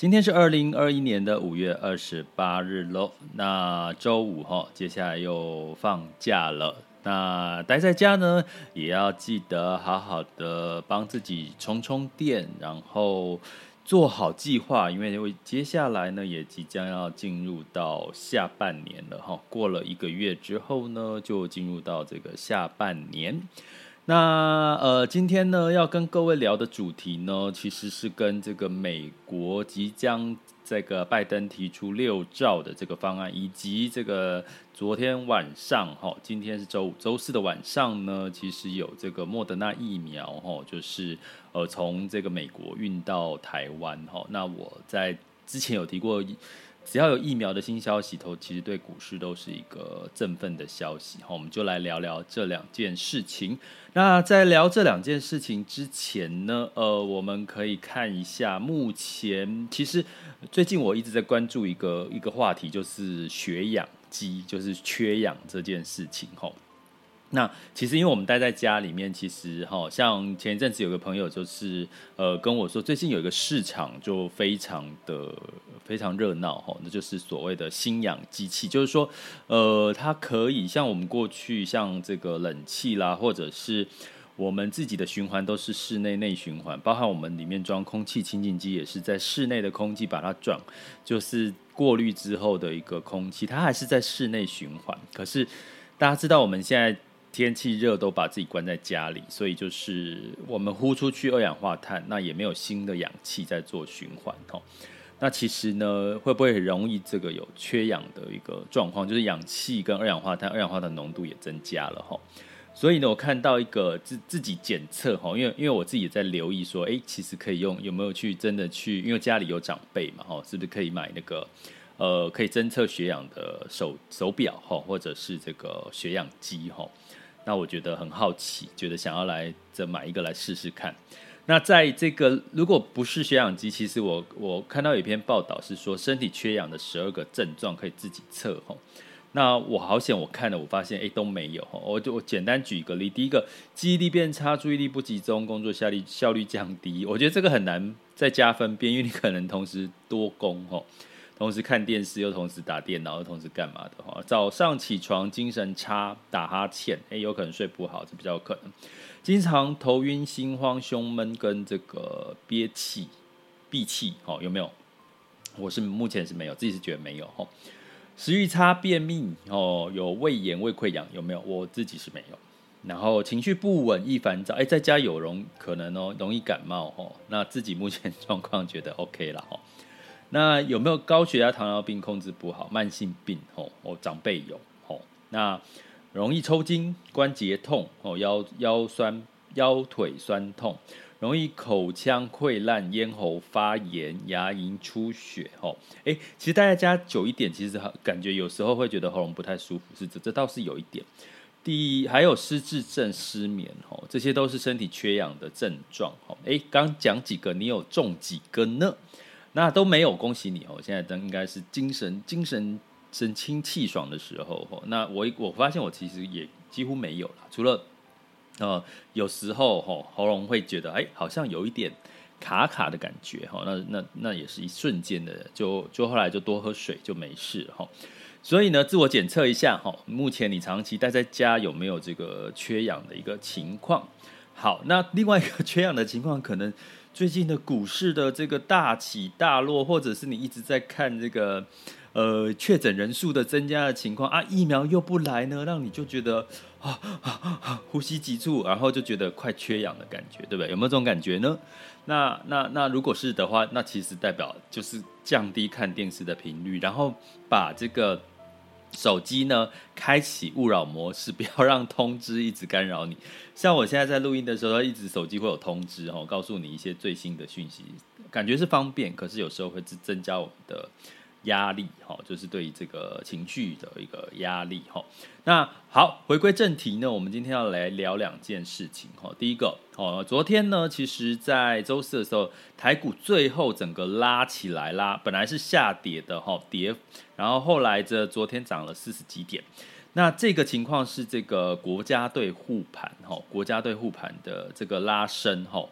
今天是二零二一年的五月二十八日喽，那周五哈，接下来又放假了。那待在家呢，也要记得好好的帮自己充充电，然后做好计划，因为因为接下来呢，也即将要进入到下半年了哈。过了一个月之后呢，就进入到这个下半年。那呃，今天呢要跟各位聊的主题呢，其实是跟这个美国即将这个拜登提出六兆的这个方案，以及这个昨天晚上哈，今天是周五、周四的晚上呢，其实有这个莫德纳疫苗哈，就是呃从这个美国运到台湾哈。那我在之前有提过。只要有疫苗的新消息，头其实对股市都是一个振奋的消息。好，我们就来聊聊这两件事情。那在聊这两件事情之前呢，呃，我们可以看一下目前，其实最近我一直在关注一个一个话题，就是血氧机，就是缺氧这件事情。吼。那其实，因为我们待在家里面，其实哈，像前一阵子有个朋友就是呃跟我说，最近有一个市场就非常的非常热闹哈，那就是所谓的新氧机器，就是说呃，它可以像我们过去像这个冷气啦，或者是我们自己的循环都是室内内循环，包含我们里面装空气清净机也是在室内的空气把它转，就是过滤之后的一个空气，它还是在室内循环。可是大家知道我们现在。天气热都把自己关在家里，所以就是我们呼出去二氧化碳，那也没有新的氧气在做循环哦。那其实呢，会不会很容易这个有缺氧的一个状况？就是氧气跟二氧化碳，二氧化碳浓度也增加了哈。所以呢，我看到一个自自己检测哈，因为因为我自己也在留意说，哎，其实可以用有没有去真的去，因为家里有长辈嘛哈，是不是可以买那个呃可以侦测血氧的手手表哈，或者是这个血氧机哈？那我觉得很好奇，觉得想要来再买一个来试试看。那在这个如果不是血氧机，其实我我看到有一篇报道是说身体缺氧的十二个症状可以自己测吼。那我好险，我看了我发现诶都没有吼。我就我简单举一个例，第一个记忆力变差、注意力不集中、工作效率效率降低，我觉得这个很难在加分辨，因为你可能同时多工吼。同时看电视，又同时打电脑，又同时干嘛的哈，早上起床精神差，打哈欠，诶，有可能睡不好，这比较有可能。经常头晕、心慌、胸闷跟这个憋气、闭气，哦，有没有？我是目前是没有，自己是觉得没有。哦，食欲差、便秘，哦，有胃炎、胃溃疡，有没有？我自己是没有。然后情绪不稳、易烦躁，哎，在家有容可能哦，容易感冒，哦，那自己目前 状况觉得 OK 了，哦。那有没有高血压、糖尿病控制不好、慢性病？吼，哦长辈有吼。那容易抽筋、关节痛、哦腰腰酸、腰腿酸痛，容易口腔溃烂、咽喉发炎、牙龈出血。吼，哎，其实待在家久一点，其实感觉有时候会觉得喉咙不太舒服，是这这倒是有一点。第一，还有失智症、失眠，吼，这些都是身体缺氧的症状。吼，哎，刚讲几个，你有中几个呢？那都没有，恭喜你哦！现在都应该是精神、精神、神清气爽的时候哦。那我我发现我其实也几乎没有了，除了呃有时候吼喉咙会觉得哎好像有一点卡卡的感觉哈，那那那也是一瞬间的，就就后来就多喝水就没事哈。所以呢，自我检测一下哈，目前你长期待在家有没有这个缺氧的一个情况？好，那另外一个 缺氧的情况可能。最近的股市的这个大起大落，或者是你一直在看这个呃确诊人数的增加的情况啊，疫苗又不来呢，让你就觉得啊啊啊呼吸急促，然后就觉得快缺氧的感觉，对不对？有没有这种感觉呢？那那那如果是的话，那其实代表就是降低看电视的频率，然后把这个。手机呢，开启勿扰模式，不要让通知一直干扰你。像我现在在录音的时候，一直手机会有通知哦，告诉你一些最新的讯息，感觉是方便，可是有时候会增加我们的。压力哈，就是对于这个情绪的一个压力哈。那好，回归正题呢，我们今天要来聊两件事情哈。第一个哦，昨天呢，其实在周四的时候，台股最后整个拉起来啦，本来是下跌的哈，跌，然后后来这昨天涨了四十几点。那这个情况是这个国家队护盘哈，国家队护盘的这个拉升哈。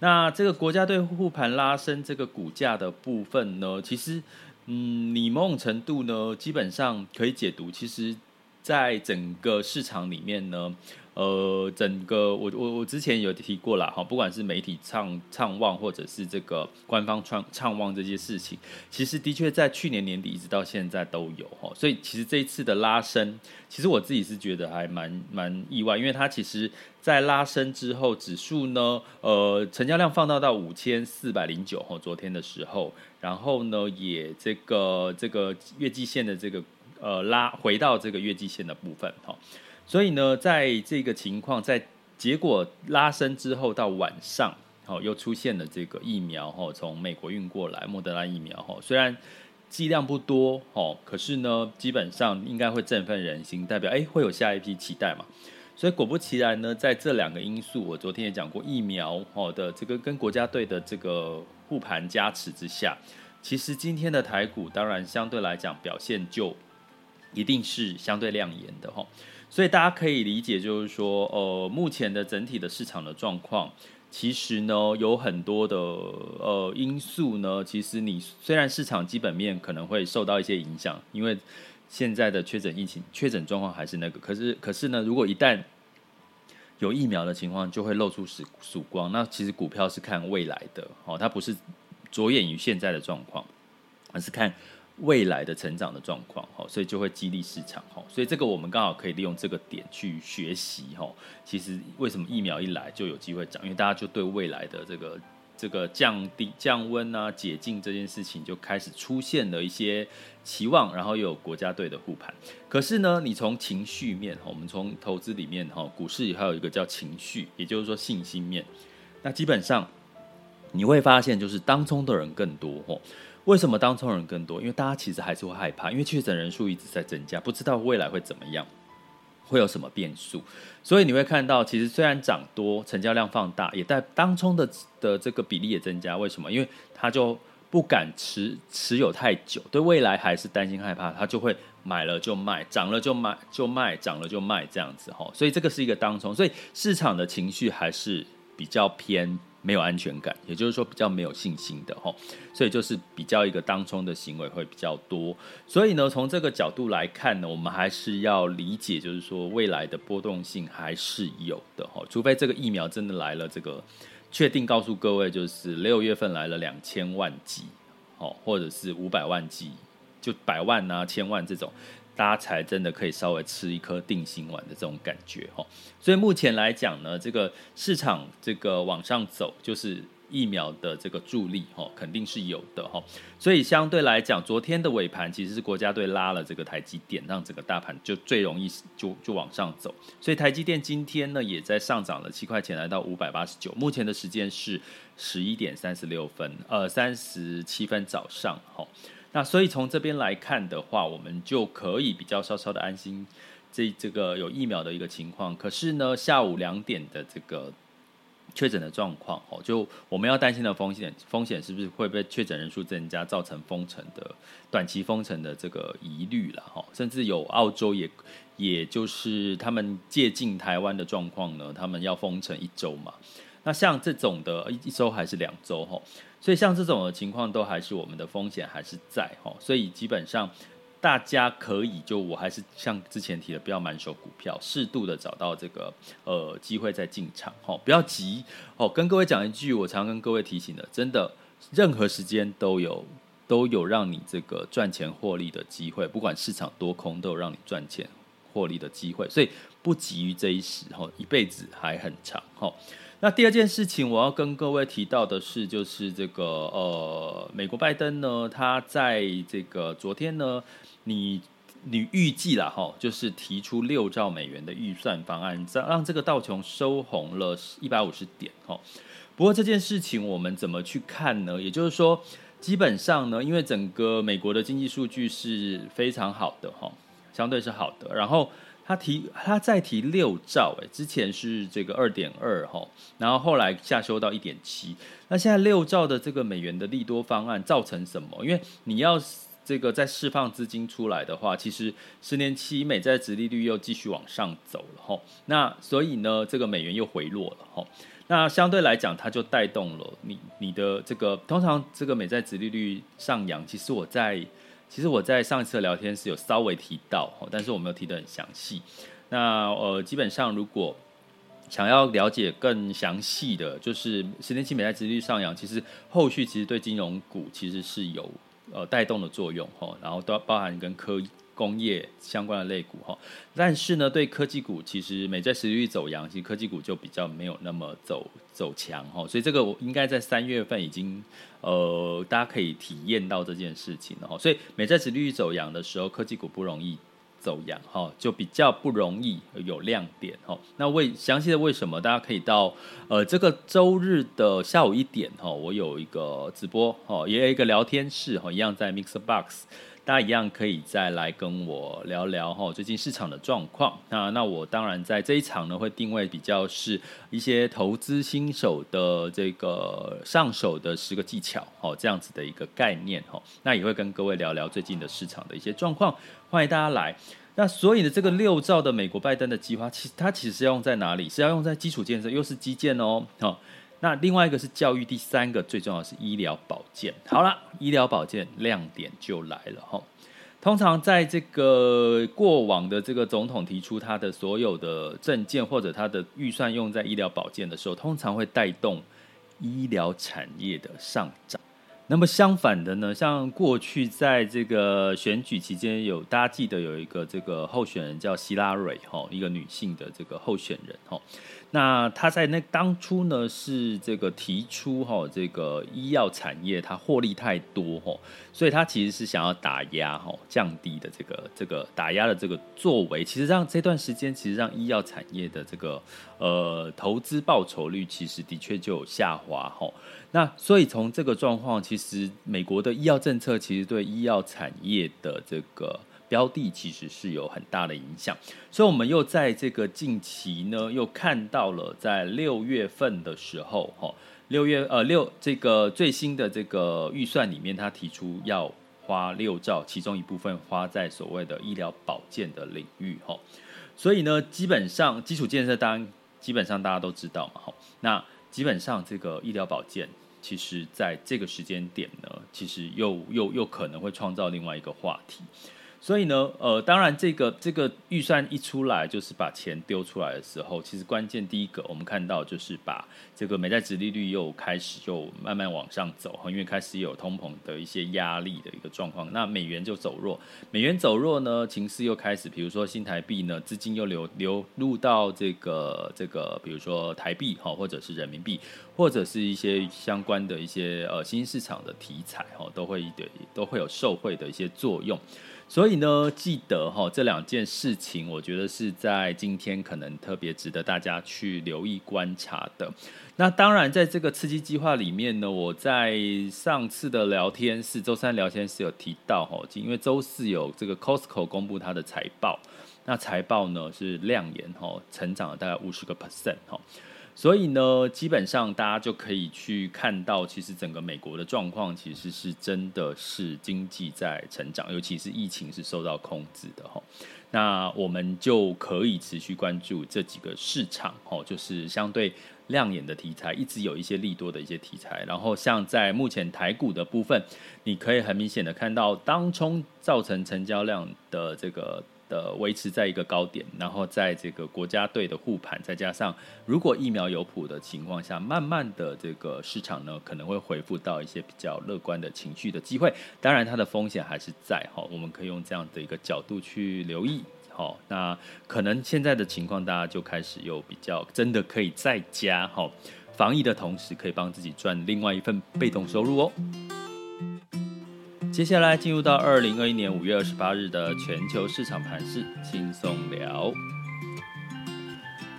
那这个国家队护盘拉升这个股价的部分呢，其实。嗯，你某种程度呢，基本上可以解读，其实，在整个市场里面呢，呃，整个我我我之前有提过了哈，不管是媒体唱唱旺，或者是这个官方唱唱旺这些事情，其实的确在去年年底一直到现在都有哈，所以其实这一次的拉升，其实我自己是觉得还蛮蛮意外，因为它其实在拉升之后，指数呢，呃，成交量放大到五千四百零九哈，昨天的时候。然后呢，也这个这个月季线的这个呃拉回到这个月季线的部分哈，所以呢，在这个情况在结果拉升之后到晚上，好又出现了这个疫苗哈，从美国运过来莫德拉疫苗哈，虽然剂量不多哈，可是呢，基本上应该会振奋人心，代表哎会有下一批期待嘛，所以果不其然呢，在这两个因素，我昨天也讲过疫苗哦的这个跟国家队的这个。护盘加持之下，其实今天的台股当然相对来讲表现就一定是相对亮眼的哈，所以大家可以理解就是说，呃，目前的整体的市场的状况，其实呢有很多的呃因素呢，其实你虽然市场基本面可能会受到一些影响，因为现在的确诊疫情确诊状况还是那个，可是可是呢，如果一旦有疫苗的情况就会露出曙曙光，那其实股票是看未来的哦，它不是着眼于现在的状况，而是看未来的成长的状况哦，所以就会激励市场哦，所以这个我们刚好可以利用这个点去学习哦。其实为什么疫苗一来就有机会涨？因为大家就对未来的这个。这个降低降温啊，解禁这件事情就开始出现了一些期望，然后又有国家队的护盘。可是呢，你从情绪面，我们从投资里面哈，股市还有一个叫情绪，也就是说信心面。那基本上你会发现，就是当冲的人更多哈。为什么当冲人更多？因为大家其实还是会害怕，因为确诊人数一直在增加，不知道未来会怎么样。会有什么变数？所以你会看到，其实虽然涨多，成交量放大，也在当冲的的这个比例也增加。为什么？因为他就不敢持持有太久，对未来还是担心害怕，他就会买了就卖，涨了就卖就卖，涨了就卖这样子哈。所以这个是一个当冲，所以市场的情绪还是比较偏。没有安全感，也就是说比较没有信心的吼，所以就是比较一个当冲的行为会比较多。所以呢，从这个角度来看呢，我们还是要理解，就是说未来的波动性还是有的吼，除非这个疫苗真的来了，这个确定告诉各位，就是六月份来了两千万剂，哦，或者是五百万剂，就百万啊、千万这种。大家才真的可以稍微吃一颗定心丸的这种感觉哈，所以目前来讲呢，这个市场这个往上走，就是疫苗的这个助力哈，肯定是有的哈。所以相对来讲，昨天的尾盘其实是国家队拉了这个台积电，让整个大盘就最容易就就往上走。所以台积电今天呢，也在上涨了七块钱，来到五百八十九。目前的时间是十一点三十六分，呃，三十七分早上哈。那所以从这边来看的话，我们就可以比较稍稍的安心，这这个有疫苗的一个情况。可是呢，下午两点的这个确诊的状况，哦，就我们要担心的风险，风险是不是会被确诊人数增加，造成封城的短期封城的这个疑虑了？哈，甚至有澳洲也，也就是他们接近台湾的状况呢，他们要封城一周嘛。那像这种的一一周还是两周？哈。所以像这种的情况都还是我们的风险还是在哈，所以基本上大家可以就我还是像之前提的，不要满手股票，适度的找到这个呃机会再进场，哈，不要急哦。跟各位讲一句，我常跟各位提醒的，真的任何时间都有都有让你这个赚钱获利的机会，不管市场多空都有让你赚钱获利的机会，所以不急于这一时，哦，一辈子还很长，哦。那第二件事情，我要跟各位提到的是，就是这个呃，美国拜登呢，他在这个昨天呢，你你预计了哈，就是提出六兆美元的预算方案，让这个道琼收红了一百五十点哈。不过这件事情我们怎么去看呢？也就是说，基本上呢，因为整个美国的经济数据是非常好的哈，相对是好的，然后。他提，他再提六兆，哎，之前是这个二点二哈，然后后来下修到一点七，那现在六兆的这个美元的利多方案造成什么？因为你要这个再释放资金出来的话，其实十年期美债殖利率又继续往上走了哈，那所以呢，这个美元又回落了哈，那相对来讲，它就带动了你你的这个通常这个美债殖利率上扬，其实我在。其实我在上一次的聊天是有稍微提到，但是我没有提得很详细。那呃，基本上如果想要了解更详细的，就是十年期美债殖利率上扬，其实后续其实对金融股其实是有呃带动的作用哈，然后都包含跟科工业相关的类股哈。但是呢，对科技股其实美债殖利率走扬，其实科技股就比较没有那么走走强哈。所以这个我应该在三月份已经。呃，大家可以体验到这件事情哈，所以美债殖利率走扬的时候，科技股不容易走扬哈，就比较不容易有亮点哈。那为详细的为什么，大家可以到呃这个周日的下午一点哈，我有一个直播哈，也有一个聊天室哈，一样在 Mixer Box。大家一样可以再来跟我聊聊哈，最近市场的状况。那那我当然在这一场呢，会定位比较是一些投资新手的这个上手的十个技巧，哦，这样子的一个概念哈。那也会跟各位聊聊最近的市场的一些状况，欢迎大家来。那所以呢，这个六兆的美国拜登的计划，其实它其实是要用在哪里？是要用在基础建设，又是基建哦，哈。那另外一个是教育，第三个最重要是医疗保健。好了，医疗保健亮点就来了哈。通常在这个过往的这个总统提出他的所有的政见或者他的预算用在医疗保健的时候，通常会带动医疗产业的上涨。那么相反的呢，像过去在这个选举期间，有大家记得有一个这个候选人叫希拉蕊哈，一个女性的这个候选人哈。那他在那当初呢，是这个提出哈，这个医药产业它获利太多哈，所以他其实是想要打压哈，降低的这个这个打压的这个作为，其实让这段时间其实让医药产业的这个呃投资报酬率其实的确就有下滑哈。那所以从这个状况，其实美国的医药政策其实对医药产业的这个。标的其实是有很大的影响，所以我们又在这个近期呢，又看到了在六月份的时候，哈，六月呃六这个最新的这个预算里面，他提出要花六兆，其中一部分花在所谓的医疗保健的领域，哈，所以呢，基本上基础建设当然基本上大家都知道嘛，哈，那基本上这个医疗保健，其实在这个时间点呢，其实又又又可能会创造另外一个话题。所以呢，呃，当然，这个这个预算一出来，就是把钱丢出来的时候，其实关键第一个，我们看到就是把这个美债殖利率又开始就慢慢往上走，因为开始有通膨的一些压力的一个状况，那美元就走弱，美元走弱呢，情势又开始，比如说新台币呢，资金又流流入到这个这个，比如说台币哈，或者是人民币，或者是一些相关的一些呃新市场的题材哈，都会对都会有受惠的一些作用。所以呢，记得哈，这两件事情，我觉得是在今天可能特别值得大家去留意观察的。那当然，在这个刺激计划里面呢，我在上次的聊天室，周三聊天室有提到哈，因为周四有这个 Costco 公布它的财报，那财报呢是亮眼哈，成长了大概五十个 percent 哈。所以呢，基本上大家就可以去看到，其实整个美国的状况其实是真的是经济在成长，尤其是疫情是受到控制的哈。那我们就可以持续关注这几个市场哦，就是相对亮眼的题材，一直有一些利多的一些题材。然后像在目前台股的部分，你可以很明显的看到当冲造成成交量的这个。的维持在一个高点，然后在这个国家队的护盘，再加上如果疫苗有谱的情况下，慢慢的这个市场呢可能会恢复到一些比较乐观的情绪的机会。当然，它的风险还是在哈，我们可以用这样的一个角度去留意。好，那可能现在的情况，大家就开始有比较真的可以在家哈防疫的同时，可以帮自己赚另外一份被动收入哦。接下来进入到二零二一年五月二十八日的全球市场盘势轻松聊。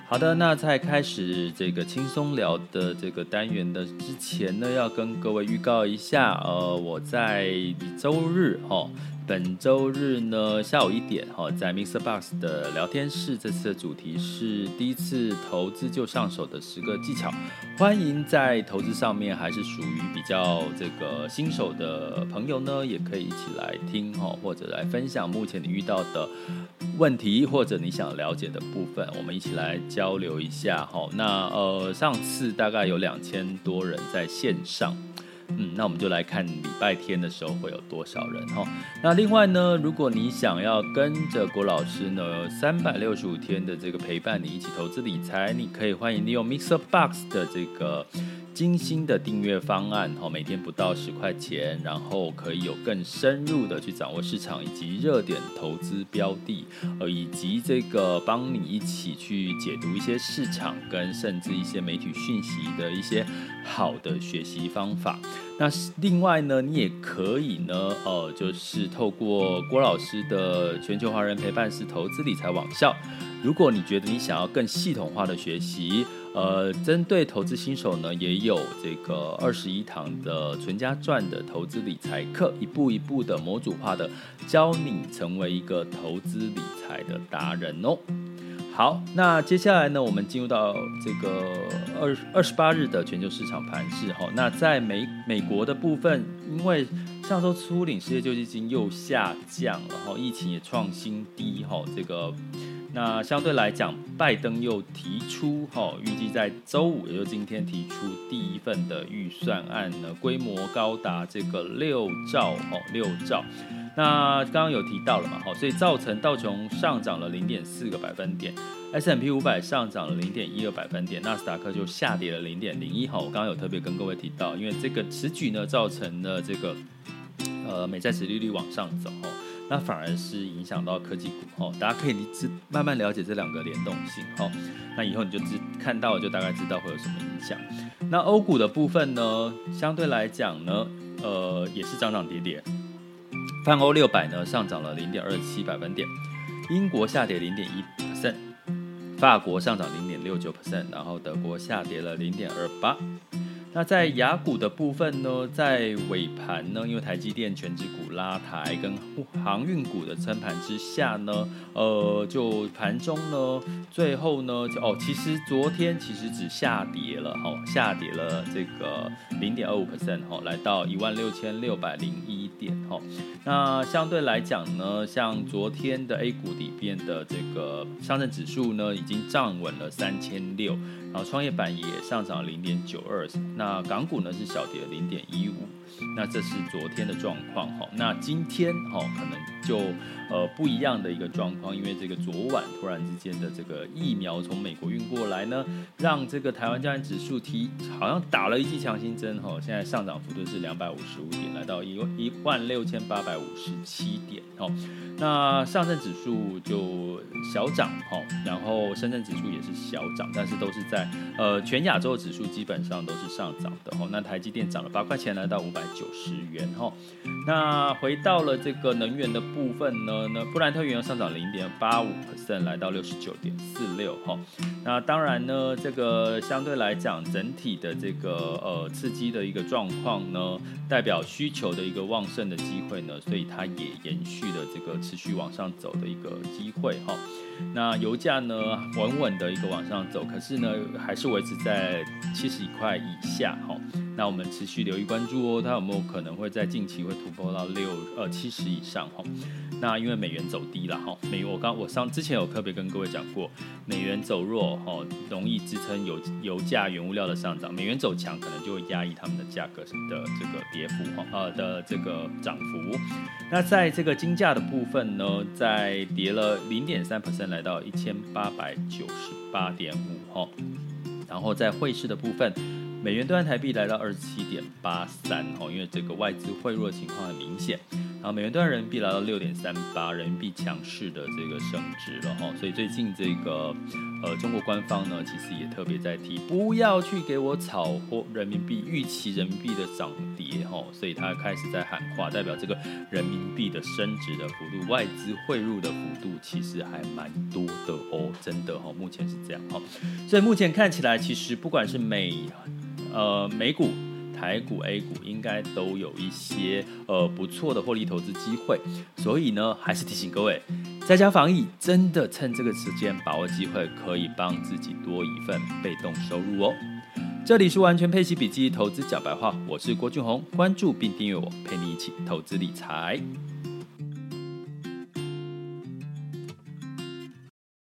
好的，那在开始这个轻松聊的这个单元的之前呢，要跟各位预告一下，呃，我在周日哈。本周日呢，下午一点哈，在 Mr. Box 的聊天室，这次的主题是第一次投资就上手的十个技巧。欢迎在投资上面还是属于比较这个新手的朋友呢，也可以一起来听哈，或者来分享目前你遇到的问题，或者你想了解的部分，我们一起来交流一下哈。那呃，上次大概有两千多人在线上。嗯，那我们就来看礼拜天的时候会有多少人哈。那另外呢，如果你想要跟着郭老师呢，三百六十五天的这个陪伴你一起投资理财，你可以欢迎利用 Mixer Box 的这个。精心的订阅方案，哈，每天不到十块钱，然后可以有更深入的去掌握市场以及热点投资标的，呃，以及这个帮你一起去解读一些市场跟甚至一些媒体讯息的一些好的学习方法。那另外呢，你也可以呢，呃，就是透过郭老师的全球华人陪伴式投资理财网校，如果你觉得你想要更系统化的学习。呃，针对投资新手呢，也有这个二十一堂的存家赚的投资理财课，一步一步的模组化的教你成为一个投资理财的达人哦。好，那接下来呢，我们进入到这个二二十八日的全球市场盘势哈。那在美美国的部分，因为上周初领失业救济金又下降然后，疫情也创新低哈，这个。那相对来讲，拜登又提出哈，预计在周五，也就是今天提出第一份的预算案呢，规模高达这个六兆哦，六兆。那刚刚有提到了嘛，哈，所以造成道琼上涨了零点四个百分点，S M P 五百上涨了零点一二百分点，纳斯达克就下跌了零点零一。哈，我刚刚有特别跟各位提到，因为这个此举呢，造成了这个呃美债殖利率往上走。那反而是影响到科技股哦，大家可以知慢慢了解这两个联动性哦。那以后你就知看到就大概知道会有什么影响。那欧股的部分呢，相对来讲呢，呃，也是涨涨跌跌。泛欧六百呢上涨了零点二七百分点，英国下跌零点一 percent，法国上涨零点六九 percent，然后德国下跌了零点二八。那在雅股的部分呢，在尾盘呢，因为台积电权值股拉抬跟航运股的撑盘之下呢，呃，就盘中呢，最后呢，就哦，其实昨天其实只下跌了哈，下跌了这个零点二五 percent 哈，来到一万六千六百零一点哈。那相对来讲呢，像昨天的 A 股里边的这个上证指数呢，已经站稳了三千六。然后创业板也上涨零点九二，那港股呢是小跌零点一五，那这是昨天的状况哈。那今天哈可能就呃不一样的一个状况，因为这个昨晚突然之间的这个疫苗从美国运过来呢，让这个台湾加权指数提好像打了一剂强心针哈，现在上涨幅度是两百五十五点，来到一一万六千八百五十七点哈。那上证指数就小涨哈，然后深圳指数也是小涨，但是都是在。呃，全亚洲指数基本上都是上涨的哈。那台积电涨了八块钱，来到五百百九十元哈。那回到了这个能源的部分呢，那布兰特原油上涨零点八五 percent，来到六十九点四六哈。那当然呢，这个相对来讲，整体的这个呃刺激的一个状况呢，代表需求的一个旺盛的机会呢，所以它也延续了这个持续往上走的一个机会哈。那油价呢，稳稳的一个往上走，可是呢，还是维持在七十一块以下哈。那我们持续留意关注哦，它有没有可能会在近期会突破到六呃七十以上哈？那因为美元走低了哈，美我刚我上之前有特别跟各位讲过，美元走弱哈，容易支撑油油价原物料的上涨，美元走强可能就会压抑他们的价格的这个跌幅哈呃的这个涨幅。那在这个金价的部分呢，在跌了零点三 percent，来到一千八百九十八点五哈。然后在汇市的部分，美元兑换台币来到二十七点八三哦，因为这个外资汇入的情况很明显。然后美元兑人民币来到六点三八，人民币强势的这个升值了哈，所以最近这个呃中国官方呢，其实也特别在提，不要去给我炒货人民币，预期人民币的涨跌哈，所以他开始在喊话，代表这个人民币的升值的幅度，外资汇入的幅度其实还蛮多的哦，真的哈，目前是这样哈，所以目前看起来，其实不管是美呃美股。台股、A 股应该都有一些呃不错的获利投资机会，所以呢，还是提醒各位，在家防疫，真的趁这个时间把握机会，可以帮自己多一份被动收入哦。这里是完全配息笔记投资讲白话，我是郭俊宏，关注并订阅我，陪你一起投资理财。